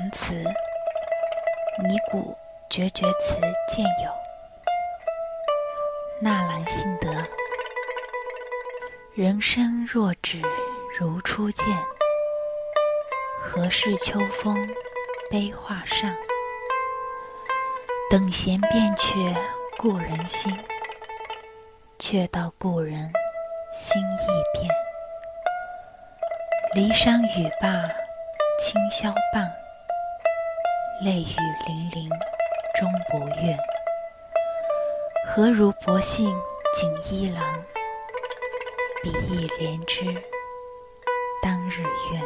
弹词，拟古决绝词见有：纳兰性德。人生若只如初见，何事秋风悲画扇？等闲变却故人心，却道故人心易变。骊山语罢清宵半，泪雨霖铃终不怨。何如薄幸锦衣郎？比翼连枝当日愿。